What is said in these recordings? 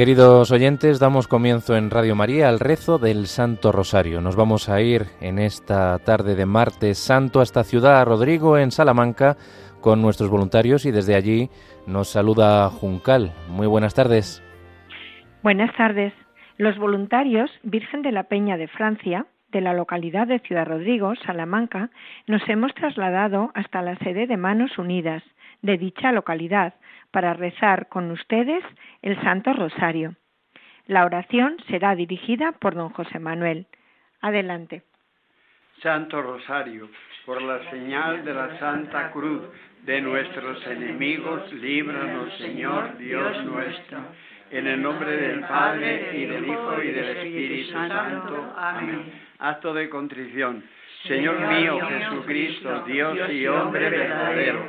Queridos oyentes, damos comienzo en Radio María al rezo del Santo Rosario. Nos vamos a ir en esta tarde de martes santo hasta Ciudad Rodrigo, en Salamanca, con nuestros voluntarios y desde allí nos saluda Juncal. Muy buenas tardes. Buenas tardes. Los voluntarios Virgen de la Peña de Francia, de la localidad de Ciudad Rodrigo, Salamanca, nos hemos trasladado hasta la sede de Manos Unidas de dicha localidad para rezar con ustedes el Santo Rosario. La oración será dirigida por don José Manuel. Adelante. Santo Rosario, por la señal de la Santa Cruz de nuestros enemigos, líbranos, Señor Dios nuestro. En el nombre del Padre, y del Hijo, y del Espíritu Santo. Amén. Acto de contrición. Señor mío Jesucristo, Dios y hombre verdadero,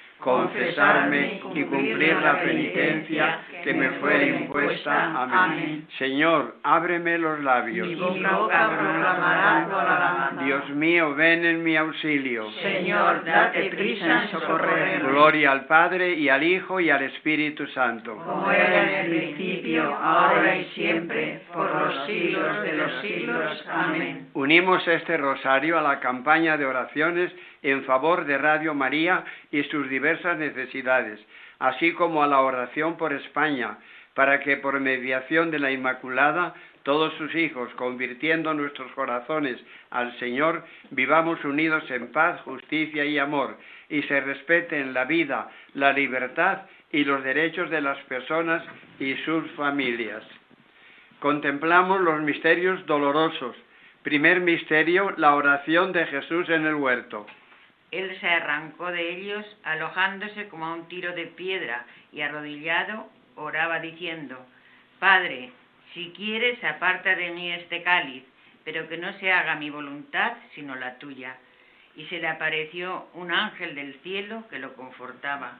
confesarme y cumplir la penitencia que me fue impuesta. Amén. Señor, ábreme los labios. Dios mío, ven en mi auxilio. Señor, date prisa en socorrerme. Gloria al Padre y al Hijo y al Espíritu Santo. Como era en el principio, ahora y siempre, por los siglos de los siglos. Amén. Unimos este rosario a la campaña de oraciones en favor de Radio María y sus diversas necesidades, así como a la oración por España, para que por mediación de la Inmaculada todos sus hijos, convirtiendo nuestros corazones al Señor, vivamos unidos en paz, justicia y amor, y se respeten la vida, la libertad y los derechos de las personas y sus familias. Contemplamos los misterios dolorosos. Primer misterio, la oración de Jesús en el huerto. Él se arrancó de ellos, alojándose como a un tiro de piedra, y arrodillado oraba diciendo, Padre, si quieres, aparta de mí este cáliz, pero que no se haga mi voluntad, sino la tuya. Y se le apareció un ángel del cielo que lo confortaba.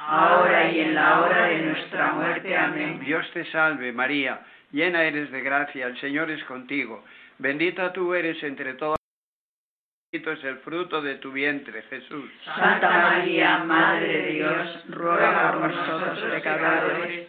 ahora y en la hora de nuestra muerte. Amén. Dios te salve María, llena eres de gracia, el Señor es contigo. Bendita tú eres entre todas Bendito es el fruto de tu vientre, Jesús. Santa María, Madre de Dios, ruega por nosotros pecadores,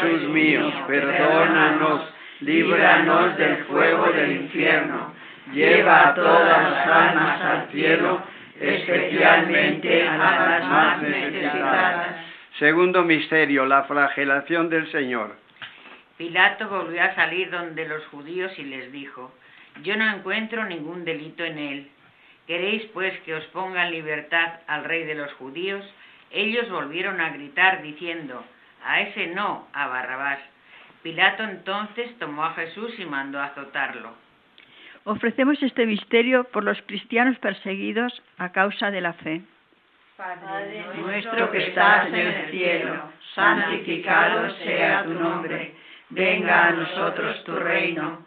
Jesús mío, perdónanos, líbranos del fuego del infierno, lleva a todas las almas al cielo, especialmente a las más necesitadas. Segundo misterio, la flagelación del Señor. Pilato volvió a salir donde los judíos y les dijo, yo no encuentro ningún delito en él. ¿Queréis pues que os ponga en libertad al rey de los judíos? Ellos volvieron a gritar diciendo, a ese no, a Barrabás. Pilato entonces tomó a Jesús y mandó azotarlo. Ofrecemos este misterio por los cristianos perseguidos a causa de la fe. Padre nuestro que estás en el cielo, santificado sea tu nombre. Venga a nosotros tu reino.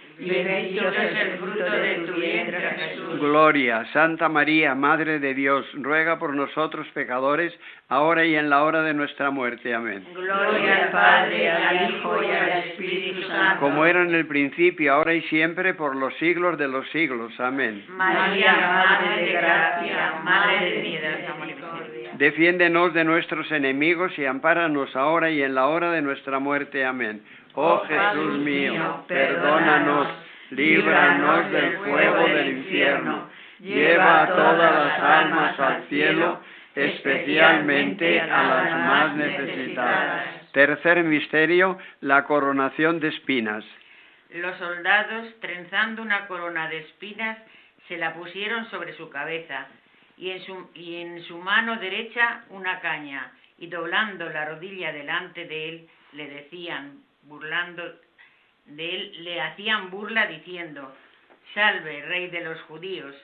bendito es el fruto de tu vientre, Jesús. Gloria, Santa María, Madre de Dios, ruega por nosotros pecadores, ahora y en la hora de nuestra muerte. Amén. Gloria al Padre, al Hijo y al Espíritu Santo. Como era en el principio, ahora y siempre, por los siglos de los siglos. Amén. María, Madre de gracia, Madre de misericordia. Defiéndenos de nuestros enemigos y ampáranos ahora y en la hora de nuestra muerte. Amén. Oh Jesús mío, perdónanos, líbranos del fuego del infierno, lleva a todas las almas al cielo, especialmente a las más necesitadas. Tercer misterio, la coronación de espinas. Los soldados, trenzando una corona de espinas, se la pusieron sobre su cabeza y en su, y en su mano derecha una caña, y doblando la rodilla delante de él, le decían, burlando de él, le hacían burla diciendo, Salve, rey de los judíos.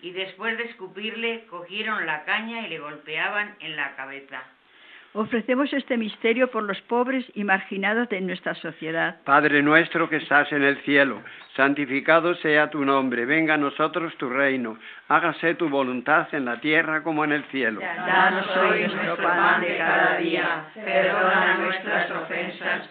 Y después de escupirle, cogieron la caña y le golpeaban en la cabeza. Ofrecemos este misterio por los pobres y marginados de nuestra sociedad. Padre nuestro que estás en el cielo, santificado sea tu nombre, venga a nosotros tu reino, hágase tu voluntad en la tierra como en el cielo. Danos hoy nuestro pan de cada día, perdona nuestras ofensas,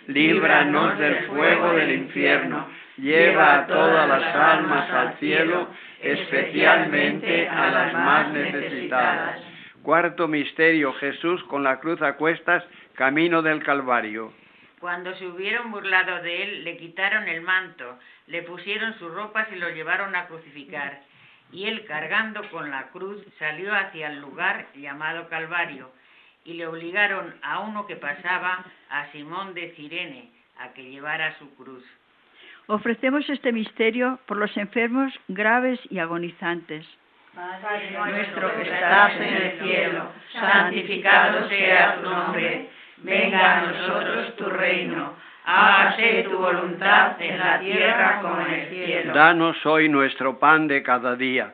líbranos del fuego del infierno, lleva a todas las almas al cielo, especialmente a las más necesitadas. Cuarto misterio, Jesús con la cruz a cuestas, camino del Calvario. Cuando se hubieron burlado de él, le quitaron el manto, le pusieron sus ropas y lo llevaron a crucificar. Y él, cargando con la cruz, salió hacia el lugar llamado Calvario, y le obligaron a uno que pasaba, a Simón de Cirene, a que llevara su cruz. Ofrecemos este misterio por los enfermos graves y agonizantes. Padre nuestro que estás en el cielo, santificado sea tu nombre. Venga a nosotros tu reino. Hágase tu voluntad en la tierra como en el cielo. Danos hoy nuestro pan de cada día.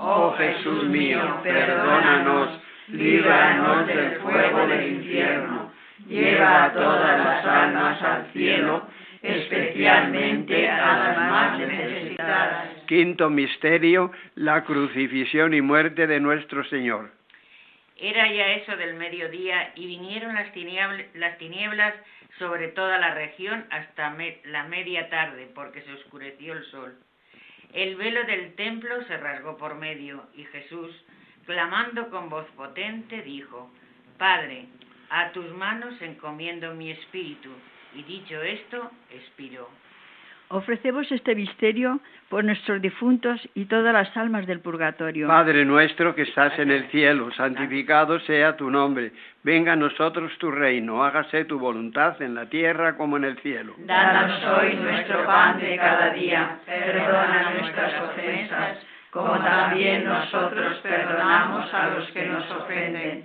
Oh Jesús mío, perdónanos, líbranos del fuego del infierno, lleva a todas las almas al cielo, especialmente a las más necesitadas. Quinto misterio, la crucifixión y muerte de nuestro Señor. Era ya eso del mediodía y vinieron las tinieblas, las tinieblas sobre toda la región hasta me- la media tarde, porque se oscureció el sol. El velo del templo se rasgó por medio y Jesús, clamando con voz potente, dijo, Padre, a tus manos encomiendo mi espíritu. Y dicho esto, expiró. Ofrecemos este misterio por nuestros difuntos y todas las almas del purgatorio. Padre nuestro que estás en el cielo, santificado sea tu nombre. Venga a nosotros tu reino, hágase tu voluntad en la tierra como en el cielo. Danos hoy nuestro pan de cada día, perdona nuestras ofensas, como también nosotros perdonamos a los que nos ofenden.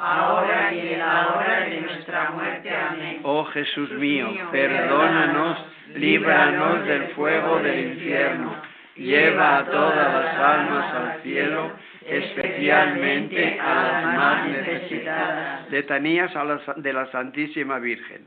ahora y en la hora de nuestra muerte. Amén. Oh Jesús mío, perdónanos, líbranos del fuego del infierno, lleva a todas las almas al cielo, especialmente a las más necesitadas. Letanías a la- de la Santísima Virgen.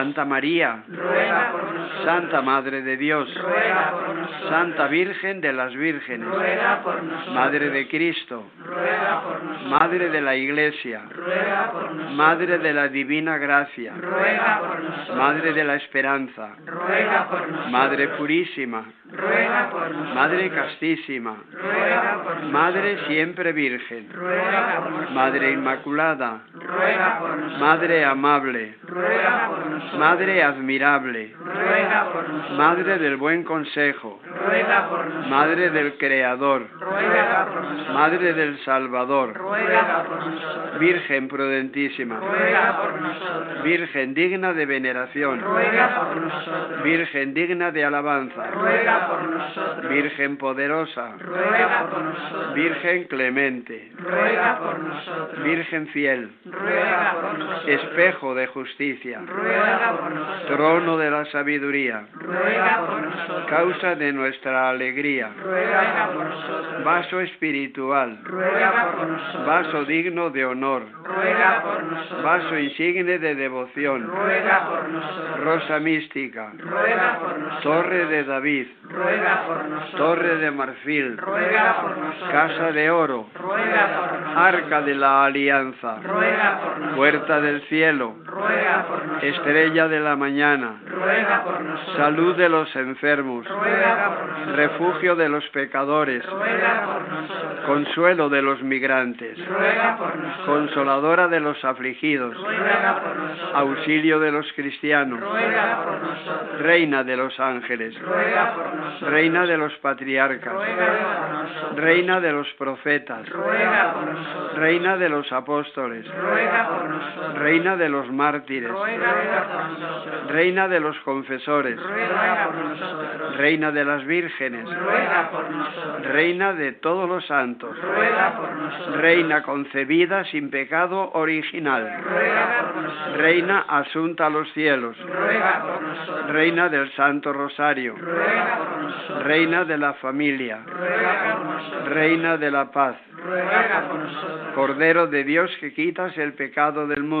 Santa María. Ruega por nosotros. Santa Madre de Dios. Ruega por nosotros. Santa Virgen de las Vírgenes. Ruega por nosotros. Madre de Cristo. Ruega por nosotros. Madre de la Iglesia. Ruega por nosotros. Madre de la Divina Gracia. Ruega por nosotros. Madre de la Esperanza. Ruega por nosotros. Madre Purísima. Ruega por nosotros. Madre Castísima. Ruega por nosotros. Madre Siempre Virgen. Ruega por nosotros. Madre Inmaculada. Ruega por nosotros. Madre Amable. Ruega por nosotros. Madre Admirable. Ruega por nosotros. Madre del Buen Consejo. Ruega por nosotros. Madre del Creador. Ruega por nosotros. Madre del Salvador. Ruega por nosotros. Virgen prudentísima. Ruega por nosotros. Virgen digna de veneración. Ruega por nosotros. Virgen digna de alabanza. Ruega por nosotros. Virgen poderosa. Ruega por nosotros. Virgen clemente. Ruega por nosotros. Virgen fiel. Ruega por nosotros. Espejo de justicia. Ruega por nosotros. Trono de la sabiduría. Ruega por nosotros. Causa de nuestra alegría. Ruega por nosotros. Vaso espiritual. Ruega por nosotros. Vaso digno de honor. Ruega por nosotros. Vaso insigne de devoción. Ruega por nosotros. Rosa mística. Ruega por nosotros. Torre de David. Ruega por nosotros. Torre de marfil. Ruega por nosotros. Casa de oro. Ruega por nosotros. Arca de la alianza. Ruega por nosotros. Puerta del cielo. Ruega por nosotros. Estrella de la mañana. Ruega por nosotros. Salud de los enfermos. Ruega por nosotros. Refugio de los pecadores. Ruega por nosotros. Consuelo de los migrantes. Ruega por nosotros. Consoladora de los afligidos. Ruega por nosotros. Auxilio de los cristianos. Ruega por nosotros. Reina de los ángeles. Ruega por nosotros. Reina de los patriarcas. Reina de los profetas. Reina de los apóstoles. Reina de los mártires. Ruega por nosotros. Reina de los confesores. Ruega por nosotros. Reina de las vírgenes. Ruega por nosotros. Reina de todos los santos. Ruega por nosotros. Reina concebida sin pecado original. Ruega por nosotros. Reina asunta a los cielos. Ruega por nosotros. Reina del Santo Rosario. Ruega por nosotros. Reina de la familia. Ruega por nosotros. Reina de la paz. Ruega por nosotros. Cordero de Dios que quitas el pecado del mundo.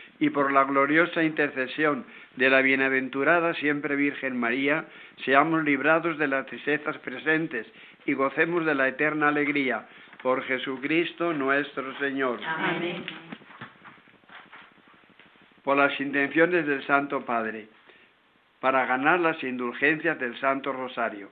y por la gloriosa intercesión de la bienaventurada siempre Virgen María, seamos librados de las tristezas presentes y gocemos de la eterna alegría. Por Jesucristo nuestro Señor. Amén. Por las intenciones del Santo Padre, para ganar las indulgencias del Santo Rosario.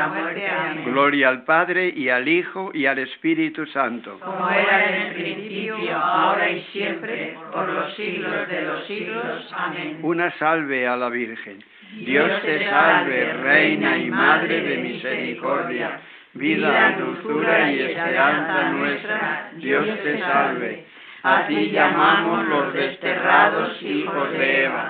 de nuestra muerte. Amén. Gloria al Padre y al Hijo y al Espíritu Santo. Como era en el principio, ahora y siempre, por los siglos de los siglos. Amén. Una salve a la Virgen. Dios te salve, Reina y Madre de misericordia, vida, dulzura y esperanza nuestra. Dios te salve. A ti llamamos los desterrados hijos de Eva.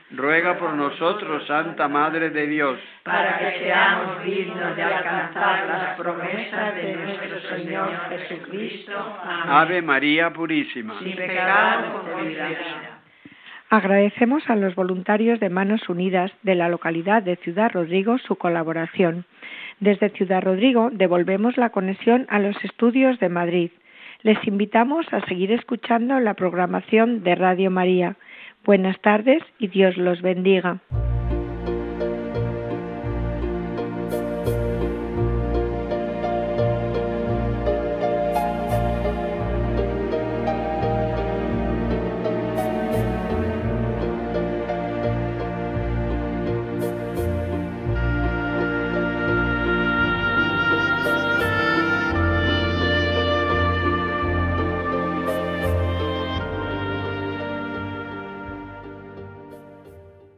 ruega por nosotros, Santa Madre de Dios, para que seamos dignos de alcanzar las promesas de nuestro Señor Jesucristo. Amén. Ave María Purísima. Sin pecado concebida. Agradecemos a los voluntarios de Manos Unidas de la localidad de Ciudad Rodrigo su colaboración. Desde Ciudad Rodrigo devolvemos la conexión a los estudios de Madrid. Les invitamos a seguir escuchando la programación de Radio María. Buenas tardes y Dios los bendiga.